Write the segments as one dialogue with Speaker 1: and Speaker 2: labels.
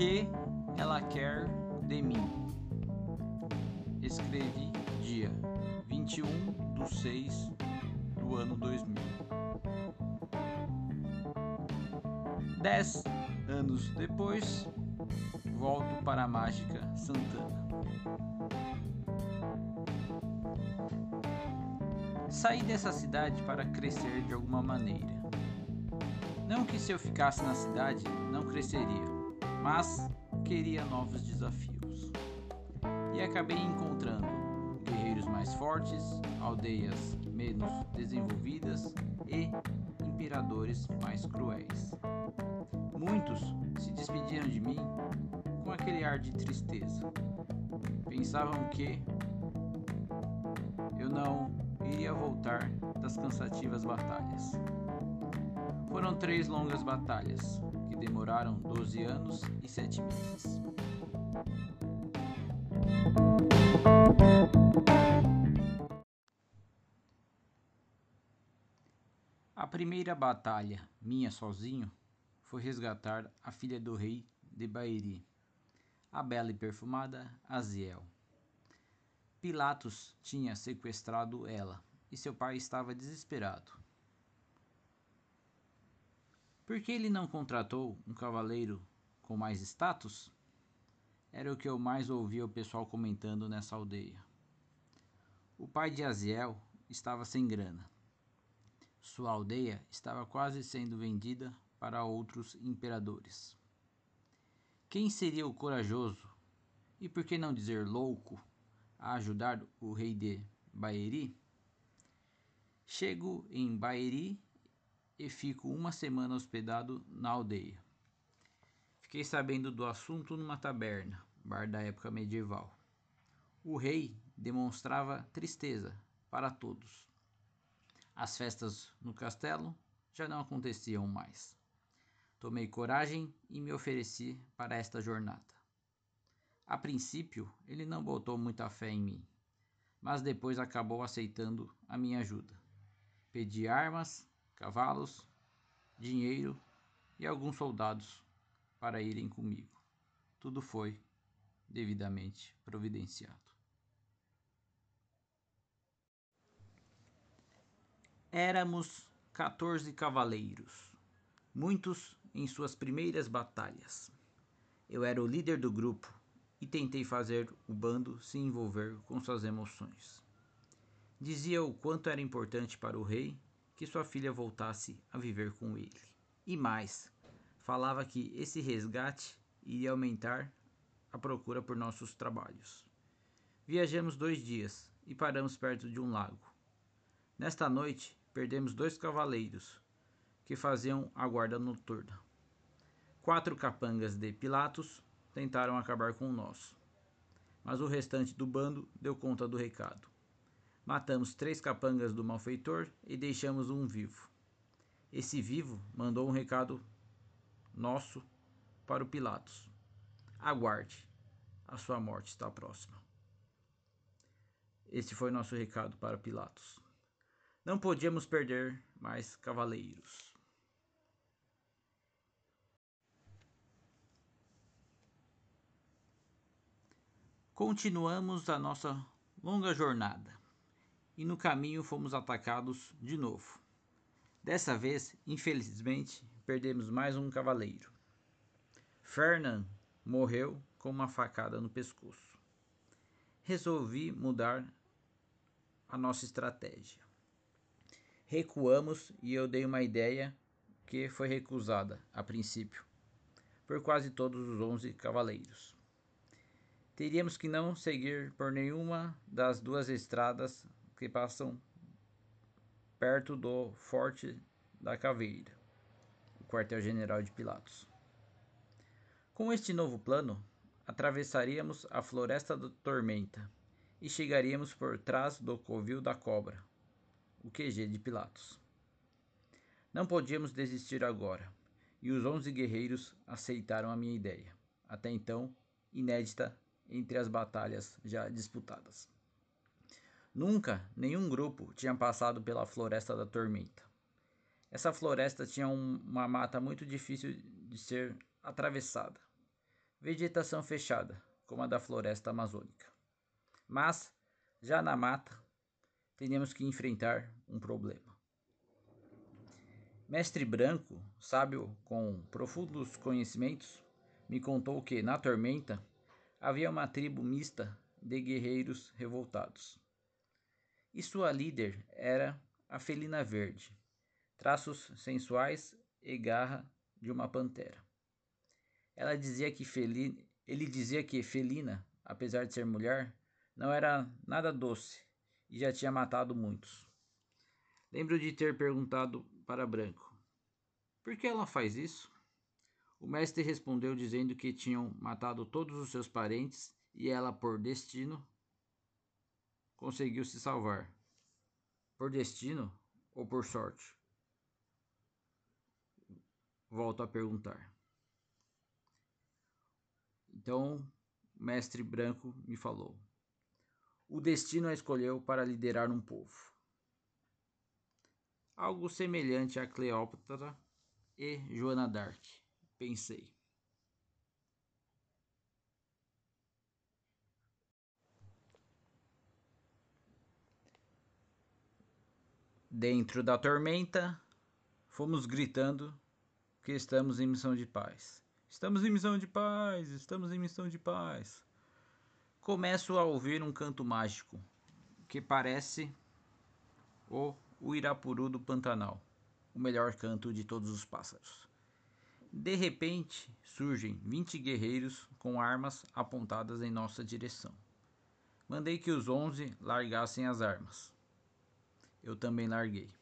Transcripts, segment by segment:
Speaker 1: que ela quer de mim? Escrevi dia 21 de 6 do ano 2000. Dez anos depois, volto para a mágica Santana. Saí dessa cidade para crescer de alguma maneira. Não que se eu ficasse na cidade não cresceria, mas queria novos desafios. E acabei encontrando guerreiros mais fortes, aldeias menos desenvolvidas e imperadores mais cruéis. Muitos se despediram de mim com aquele ar de tristeza. Pensavam que eu não iria voltar das cansativas batalhas. Foram três longas batalhas, demoraram 12 anos e 7 meses. A primeira batalha, minha sozinho, foi resgatar a filha do rei de Bairi, a bela e perfumada Aziel. Pilatos tinha sequestrado ela e seu pai estava desesperado. Por que ele não contratou um cavaleiro com mais status? Era o que eu mais ouvia o pessoal comentando nessa aldeia. O pai de Aziel estava sem grana. Sua aldeia estava quase sendo vendida para outros imperadores. Quem seria o corajoso, e por que não dizer louco, a ajudar o rei de Baeri? Chego em Baeri e fico uma semana hospedado na aldeia. Fiquei sabendo do assunto numa taberna, bar da época medieval. O rei demonstrava tristeza para todos. As festas no castelo já não aconteciam mais. Tomei coragem e me ofereci para esta jornada. A princípio, ele não botou muita fé em mim, mas depois acabou aceitando a minha ajuda. Pedi armas, cavalos, dinheiro e alguns soldados para irem comigo. Tudo foi devidamente providenciado. Éramos 14 cavaleiros, muitos em suas primeiras batalhas. Eu era o líder do grupo e tentei fazer o bando se envolver com suas emoções. Dizia o quanto era importante para o rei que sua filha voltasse a viver com ele. E mais, falava que esse resgate iria aumentar a procura por nossos trabalhos. Viajamos dois dias e paramos perto de um lago. Nesta noite, perdemos dois cavaleiros que faziam a guarda noturna. Quatro capangas de Pilatos tentaram acabar com o nosso, mas o restante do bando deu conta do recado. Matamos três capangas do malfeitor e deixamos um vivo. Esse vivo mandou um recado nosso para o Pilatos. Aguarde, a sua morte está próxima. Esse foi nosso recado para Pilatos. Não podíamos perder mais cavaleiros. Continuamos a nossa longa jornada e no caminho fomos atacados de novo. Dessa vez, infelizmente, perdemos mais um cavaleiro. Fernand morreu com uma facada no pescoço. Resolvi mudar a nossa estratégia. Recuamos e eu dei uma ideia que foi recusada a princípio por quase todos os onze cavaleiros. Teríamos que não seguir por nenhuma das duas estradas que passam perto do Forte da Caveira, o quartel-general de Pilatos. Com este novo plano, atravessaríamos a Floresta da Tormenta e chegaríamos por trás do Covil da Cobra, o QG de Pilatos. Não podíamos desistir agora, e os onze guerreiros aceitaram a minha ideia, até então inédita entre as batalhas já disputadas. Nunca nenhum grupo tinha passado pela Floresta da Tormenta. Essa floresta tinha um, uma mata muito difícil de ser atravessada. vegetação fechada, como a da floresta amazônica. Mas, já na mata, teríamos que enfrentar um problema. Mestre Branco, sábio com profundos conhecimentos, me contou que, na tormenta, havia uma tribo mista de guerreiros revoltados. E sua líder era a felina verde, traços sensuais e garra de uma pantera. Ela dizia que felina, ele dizia que felina, apesar de ser mulher, não era nada doce e já tinha matado muitos. Lembro de ter perguntado para Branco: Por que ela faz isso? O mestre respondeu dizendo que tinham matado todos os seus parentes e ela, por destino, conseguiu se salvar. Por destino ou por sorte? Volto a perguntar. Então, mestre branco me falou: O destino a escolheu para liderar um povo. Algo semelhante a Cleópatra e Joana d'Arc pensei. Dentro da tormenta, fomos gritando que estamos em missão de paz. Estamos em missão de paz, estamos em missão de paz. Começo a ouvir um canto mágico que parece o Uirapuru do Pantanal, o melhor canto de todos os pássaros. De repente, surgem vinte guerreiros com armas apontadas em nossa direção. Mandei que os onze largassem as armas. Eu também larguei.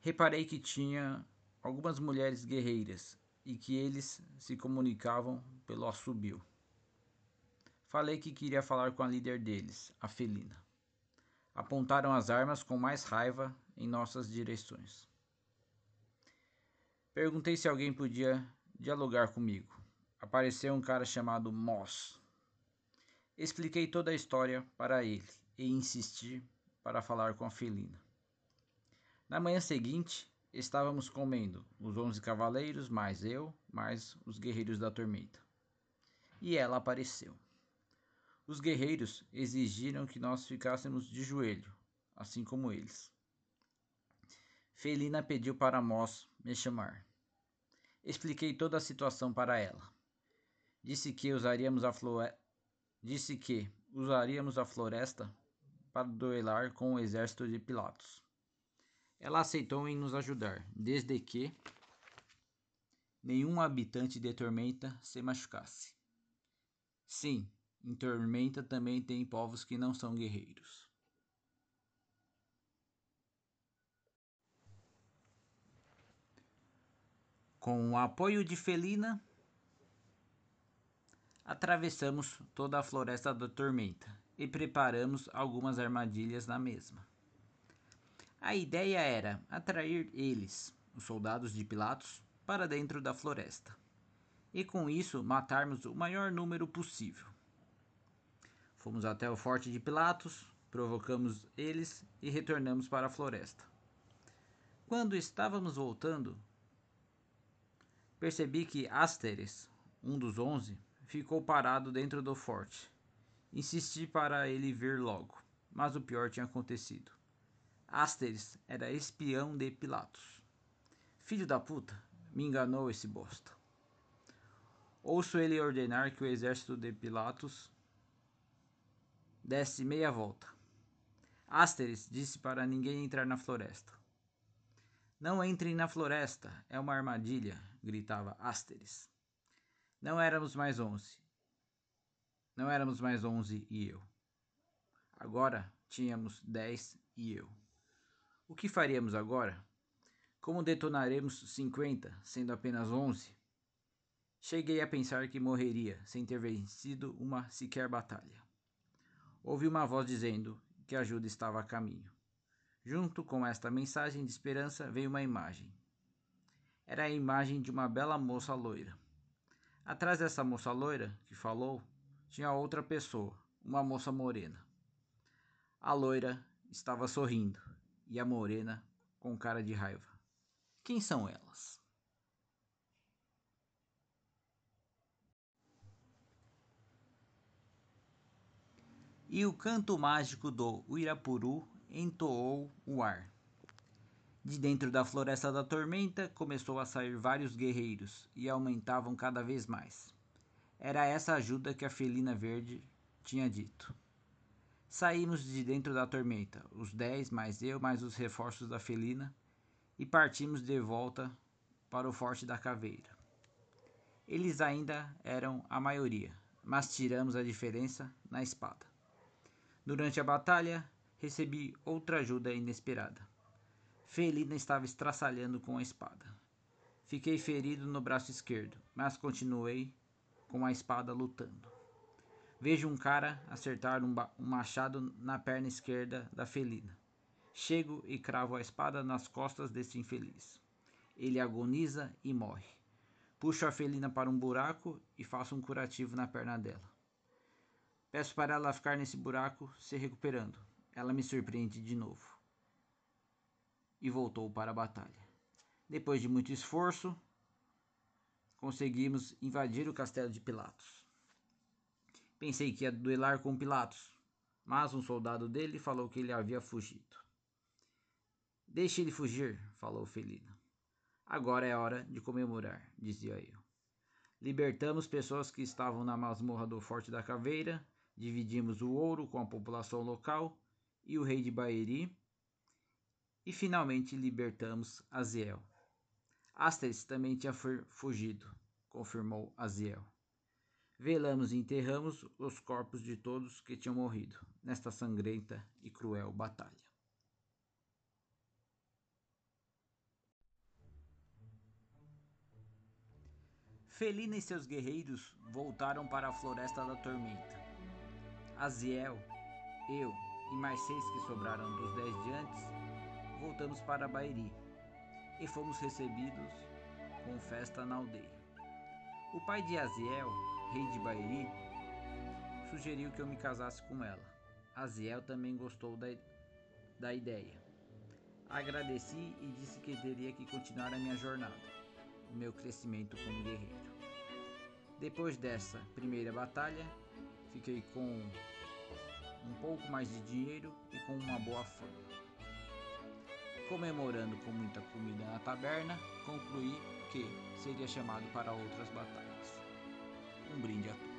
Speaker 1: Reparei que tinha algumas mulheres guerreiras e que eles se comunicavam pelo assobio. Falei que queria falar com a líder deles, a felina. Apontaram as armas com mais raiva em nossas direções. Perguntei se alguém podia dialogar comigo. Apareceu um cara chamado Moss. Expliquei toda a história para ele e insisti para falar com a felina. Na manhã seguinte, estávamos comendo os onze cavaleiros, mais eu, mais os guerreiros da tormenta. E ela apareceu. Os guerreiros exigiram que nós ficássemos de joelho, assim como eles. Felina pediu para Moss me chamar. Expliquei toda a situação para ela. Disse que usaríamos a floresta. Disse que usaríamos a floresta para duelar com o exército de Pilatos. Ela aceitou em nos ajudar, desde que nenhum habitante de Tormenta se machucasse. Sim, em Tormenta também tem povos que não são guerreiros. Com o apoio de Felina, atravessamos toda a floresta da tormenta e preparamos algumas armadilhas na mesma. A ideia era atrair eles, os soldados de Pilatos, para dentro da floresta e com isso matarmos o maior número possível. Fomos até o forte de Pilatos, provocamos eles e retornamos para a floresta. Quando estávamos voltando, Percebi que Asteres, um dos onze, ficou parado dentro do forte. Insisti para ele vir logo, mas o pior tinha acontecido. Asteres era espião de Pilatos. Filho da puta, me enganou esse bosta. Ouço ele ordenar que o exército de Pilatos desse meia volta. Asteres disse para ninguém entrar na floresta. Não entrem na floresta, é uma armadilha, gritava Asteris. Não éramos mais onze. Não éramos mais onze e eu. Agora tínhamos dez e eu. O que faríamos agora? Como detonaremos cinquenta, sendo apenas onze? Cheguei a pensar que morreria sem ter vencido uma sequer batalha. Ouvi uma voz dizendo que a ajuda estava a caminho. Junto com esta mensagem de esperança veio uma imagem. Era a imagem de uma bela moça loira. Atrás dessa moça loira que falou, tinha outra pessoa, uma moça morena. A loira estava sorrindo e a morena com cara de raiva. Quem são elas? E o canto mágico do Uirapuru entoou o ar. De dentro da floresta da tormenta começou a sair vários guerreiros e aumentavam cada vez mais. Era essa ajuda que a felina verde tinha dito. Saímos de dentro da tormenta, os dez, mais eu, mais os reforços da felina, e partimos de volta para o Forte da Caveira. Eles ainda eram a maioria, mas tiramos a diferença na espada. Durante a batalha, recebi outra ajuda inesperada. Felina estava estraçalhando com a espada. Fiquei ferido no braço esquerdo, mas continuei com a espada lutando. Vejo um cara acertar um, um, machado na perna esquerda da felina. Chego e cravo a espada nas costas desse infeliz. Ele agoniza e morre. Puxo a felina para um buraco e faço um curativo na perna dela. Peço para ela ficar nesse buraco se recuperando. Ela me surpreende de novo. E voltou para a batalha. Depois de muito esforço, conseguimos invadir o castelo de Pilatos. Pensei que ia duelar com Pilatos, mas um soldado dele falou que ele havia fugido. Deixe ele fugir, falou Felina. Agora é hora de comemorar, dizia eu. Libertamos pessoas que estavam na masmorra do Forte da Caveira, dividimos o ouro com a população local e o rei de Baeri, e finalmente libertamos Aziel. Asteris também tinha fugido, confirmou Aziel. Velamos e enterramos os corpos de todos que tinham morrido nesta sangrenta e cruel batalha. Felina e seus guerreiros voltaram para a Floresta da Tormenta. Aziel, eu e mais seis que sobraram dos dez de antes, voltamos para Bairi e fomos recebidos com festa na aldeia. O pai de Aziel rei de Bairi, sugeriu que eu me casasse com ela. Aziel também gostou da, da ideia. Agradeci e disse que teria que continuar a minha jornada, o meu crescimento como guerreiro. Depois dessa primeira batalha, fiquei com um pouco mais de dinheiro e com uma boa fama comemorando com muita comida na taberna, concluí que seria chamado para outras batalhas. Um brinde a todos.